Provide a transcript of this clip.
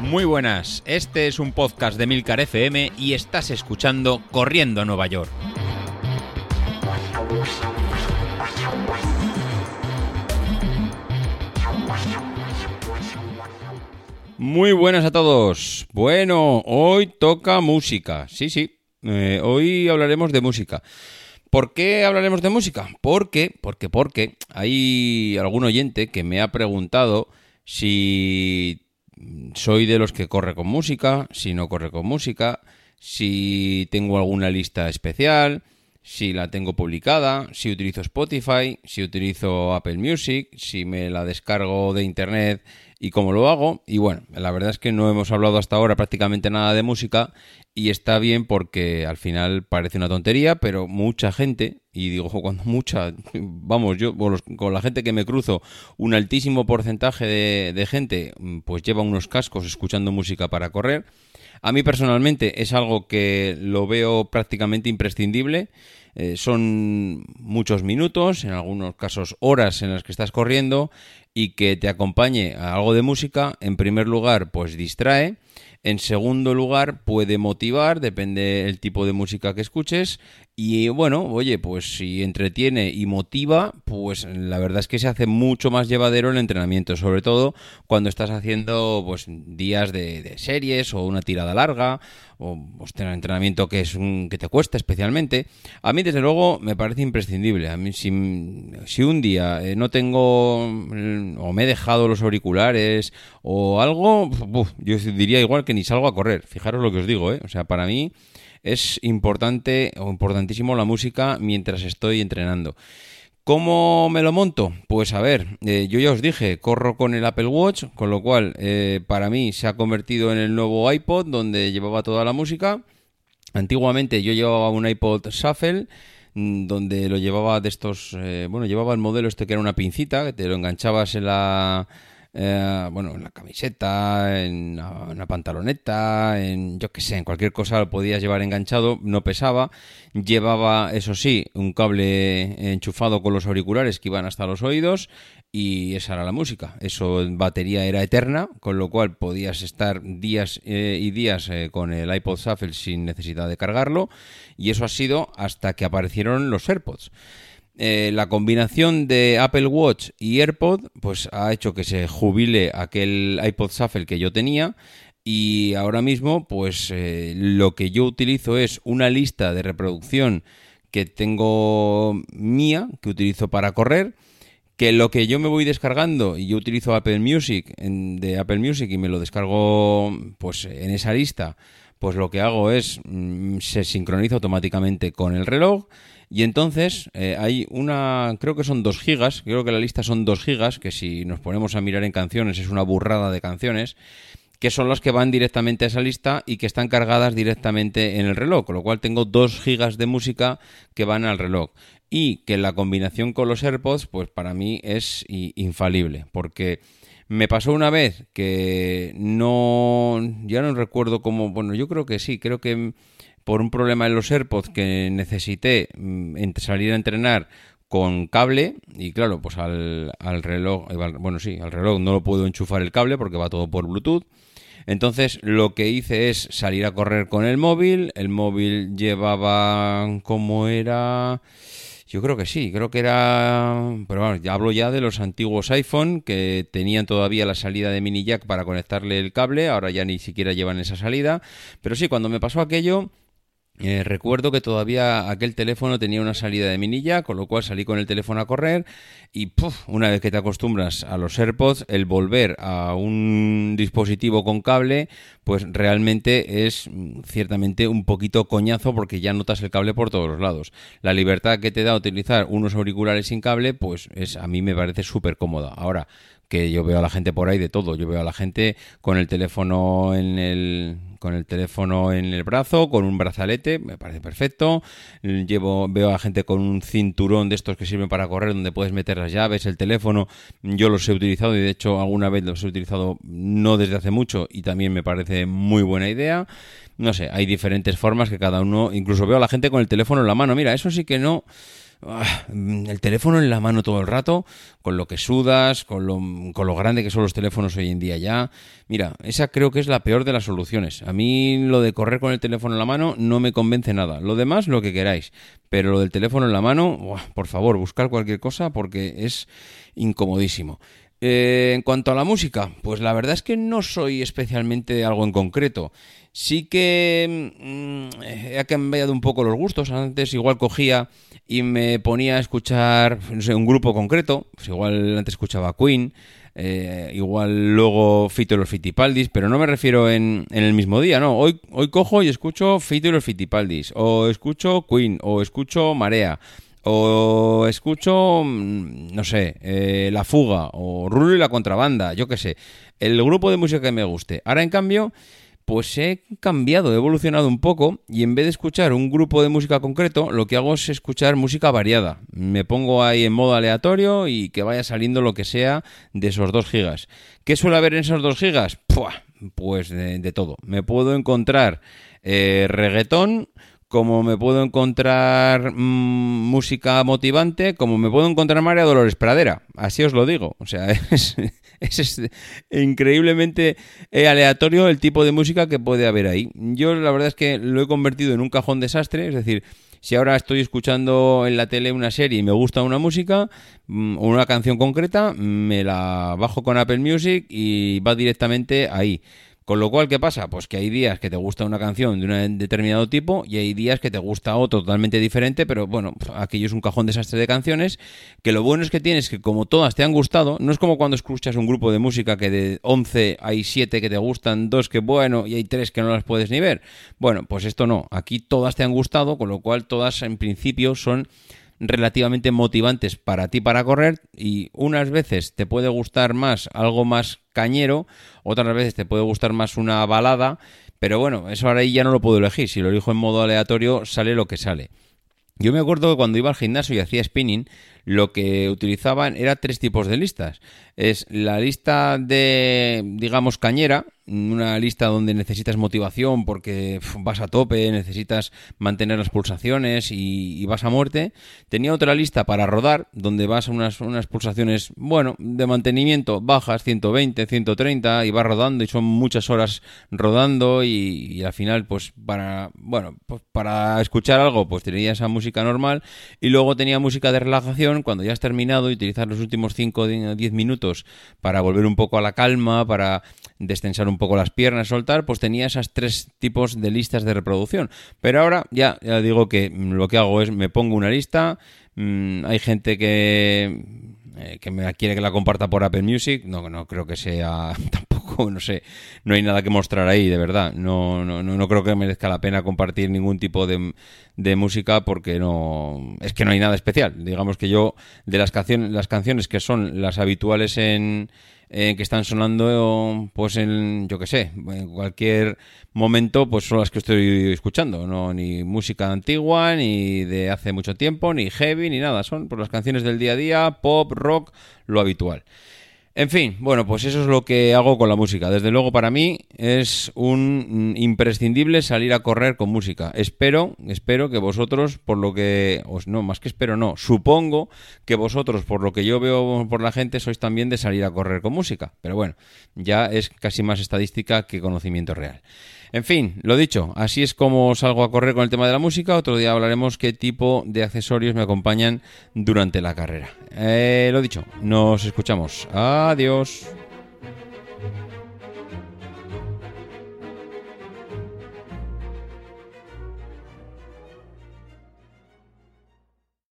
Muy buenas, este es un podcast de Milcar FM y estás escuchando Corriendo a Nueva York. Muy buenas a todos. Bueno, hoy toca música. Sí, sí, eh, hoy hablaremos de música. ¿Por qué hablaremos de música? Porque, porque, porque hay algún oyente que me ha preguntado si soy de los que corre con música, si no corre con música, si tengo alguna lista especial, si la tengo publicada, si utilizo Spotify, si utilizo Apple Music, si me la descargo de internet y cómo lo hago. Y bueno, la verdad es que no hemos hablado hasta ahora prácticamente nada de música y está bien porque al final parece una tontería, pero mucha gente, y digo cuando mucha, vamos, yo con la gente que me cruzo, un altísimo porcentaje de, de gente pues lleva unos cascos escuchando música para correr. A mí personalmente es algo que lo veo prácticamente imprescindible. Eh, son muchos minutos, en algunos casos horas en las que estás corriendo y que te acompañe a algo de música, en primer lugar, pues distrae. En segundo lugar, puede motivar, depende del tipo de música que escuches. Y bueno, oye, pues si entretiene y motiva, pues la verdad es que se hace mucho más llevadero el entrenamiento, sobre todo cuando estás haciendo pues días de, series o una tirada larga o pues, entrenamiento que es un, que te cuesta especialmente. A mí desde luego me parece imprescindible. A mí si, si un día eh, no tengo mm, o me he dejado los auriculares o algo, yo diría igual que ni salgo a correr. Fijaros lo que os digo, ¿eh? O sea, para mí es importante o importantísimo la música mientras estoy entrenando. ¿Cómo me lo monto? Pues a ver, eh, yo ya os dije, corro con el Apple Watch, con lo cual eh, para mí se ha convertido en el nuevo iPod donde llevaba toda la música. Antiguamente yo llevaba un iPod Shuffle mm, donde lo llevaba de estos, eh, bueno, llevaba el modelo este que era una pincita, que te lo enganchabas en la eh, bueno, en la camiseta, en una, pantaloneta, en yo qué sé, en cualquier cosa lo podías llevar enganchado, no pesaba, llevaba, eso sí, un cable enchufado con los auriculares que iban hasta los oídos y esa era la música. Eso batería era eterna, con lo cual podías estar días eh, y días eh, con el iPod Shuffle sin necesidad de cargarlo y eso ha sido hasta que aparecieron los AirPods. Eh, la combinación de Apple Watch y AirPod pues ha hecho que se jubile aquel iPod Shuffle que yo tenía. Y ahora mismo pues eh, lo que yo utilizo es una lista de reproducción que tengo mía que utilizo para correr que lo que yo me voy descargando y yo utilizo Apple Music de Apple Music y me lo descargo pues en esa lista pues lo que hago es mm, se sincroniza automáticamente con el reloj y entonces eh, hay una, creo que son 2 gigas, creo que la lista son 2 gigas, que si nos ponemos a mirar en canciones es una burrada de canciones, que son las que van directamente a esa lista y que están cargadas directamente en el reloj, con lo cual tengo 2 gigas de música que van al reloj. Y que la combinación con los AirPods, pues para mí es infalible, porque me pasó una vez que no, ya no recuerdo cómo, bueno, yo creo que sí, creo que por un problema en los AirPods que necesité mm, salir a entrenar con cable y claro, pues al, reloj, bueno sí, al reloj no lo puedo enchufar el cable porque va todo por Bluetooth. Entonces lo que hice es salir a correr con el móvil, el móvil llevaba como era... Yo creo que sí, creo que era... Pero bueno, ya hablo ya de los antiguos iPhone que tenían todavía la salida de mini jack para conectarle el cable, ahora ya ni siquiera llevan esa salida. Pero sí, cuando me pasó aquello, eh, recuerdo que todavía aquel teléfono tenía una salida de minilla, con lo cual salí con el teléfono a correr y una vez que te acostumbras a los AirPods, el volver a un dispositivo con cable, pues realmente es mm, ciertamente un poquito coñazo porque ya notas el cable por todos los lados. La libertad que te da utilizar unos auriculares sin cable, pues es a mí me parece súper cómoda. Ahora, que yo veo a la gente por ahí de todo. Yo veo a la gente con el teléfono en el con el teléfono en el brazo, con un brazalete, me parece perfecto. Llevo veo a gente con un cinturón de estos que sirven para correr donde puedes meter las llaves, el teléfono. Yo los he utilizado y de hecho alguna vez los he utilizado no desde hace mucho y también me parece muy buena idea. No sé, hay diferentes formas que cada uno, incluso veo a la gente con el teléfono en la mano. Mira, eso sí que no el teléfono en la mano todo el rato, con lo que sudas, con lo, con lo grande que son los teléfonos hoy en día ya. Mira, esa creo que es la peor de las soluciones. A mí lo de correr con el teléfono en la mano no me convence nada. Lo demás, lo que queráis. Pero lo del teléfono en la mano, por favor, buscar cualquier cosa porque es incomodísimo. Eh, en cuanto a la música, pues la verdad es que no soy especialmente de algo en concreto. Sí que mm, he cambiado un poco los gustos. Antes igual cogía y me ponía a escuchar no sé, un grupo concreto. Pues igual antes escuchaba Queen, eh, igual luego Fito y los Fitipaldis, pero no me refiero en, en, el mismo día, no. Hoy, hoy cojo y escucho Fito y los Fitipaldis, o escucho Queen, o escucho Marea, o escucho, mm, no sé, eh, La Fuga, o Rulo y la Contrabanda, yo qué sé. El grupo de música que me guste. Ahora, en cambio pues he cambiado, he evolucionado un poco y en vez de escuchar un grupo de música concreto, lo que hago es escuchar música variada. Me pongo ahí en modo aleatorio y que vaya saliendo lo que sea de esos 2 gigas. ¿Qué suele haber en esos 2 gigas? Pues de, todo. Me puedo encontrar eh, reggaetón, como me puedo encontrar mm, música motivante, como me puedo encontrar María Dolores Pradera. Así os lo digo. O sea, es, increíblemente eh, aleatorio el tipo de música que puede haber ahí. Yo la verdad es que lo he convertido en un cajón desastre, es decir, si ahora estoy escuchando en la tele una serie y me gusta una música mm, o una canción concreta, me la bajo con Apple Music y va directamente ahí. Con lo cual, ¿qué pasa? Pues que hay días que te gusta una canción de un determinado tipo y hay días que te gusta otro totalmente diferente, pero bueno, aquello es un cajón desastre de canciones, que lo bueno es que tienes que como todas te han gustado, no es como cuando escuchas un grupo de música que de 11 hay 7 que te gustan, 2 que bueno y hay 3 que no las puedes ni ver. Bueno, pues esto no, aquí todas te han gustado, con lo cual todas en principio son relativamente motivantes para ti para correr y unas veces te puede gustar más algo más cañero, otras veces te puede gustar más una balada, pero bueno, eso ahora ya no lo puedo elegir, si lo elijo en modo aleatorio sale lo que sale. Yo me acuerdo que cuando iba al gimnasio y hacía spinning, lo que utilizaban era tres tipos de listas. Es la lista de, digamos, cañera, una lista donde necesitas motivación porque vas a tope, necesitas mantener las pulsaciones y, vas a muerte. Tenía otra lista para rodar, donde vas a unas, unas pulsaciones, bueno, de mantenimiento bajas, 120, 130, y vas rodando y son muchas horas rodando y, al final, pues para, bueno, pues para escuchar algo, pues tenía esa música normal y luego tenía música de relajación cuando ya has terminado y utilizar los últimos 5 o 10 minutos para volver un poco a la calma, para destensar un poco las piernas, soltar, pues tenía esas tres tipos de listas de reproducción. Pero ahora ya, ya digo que lo que hago es me pongo una lista, mm, hay gente que eh, que me quiere que la comparta por Apple Music, no, no creo que sea no sé, no hay nada que mostrar ahí, de verdad. No, no, no creo que merezca la pena compartir ningún tipo de, de música porque no, es que no hay nada especial. Digamos que yo, de las canciones, las canciones que son las habituales en, eh, que están sonando, pues en, yo que sé, en cualquier momento, pues son las que estoy escuchando, no ni música antigua, ni de hace mucho tiempo, ni heavy, ni nada, son pues, las canciones del día a día, pop, rock, lo habitual. En fin, bueno, pues eso es lo que hago con la música. Desde luego para mí es un imprescindible salir a correr con música. Espero, espero que vosotros, por lo que, os, no, más que espero, no, supongo que vosotros, por lo que yo veo por la gente, sois también de salir a correr con música. Pero bueno, ya es casi más estadística que conocimiento real. En fin, lo dicho, así es como salgo a correr con el tema de la música. Otro día hablaremos qué tipo de accesorios me acompañan durante la carrera. Eh, lo dicho, nos escuchamos. Adiós.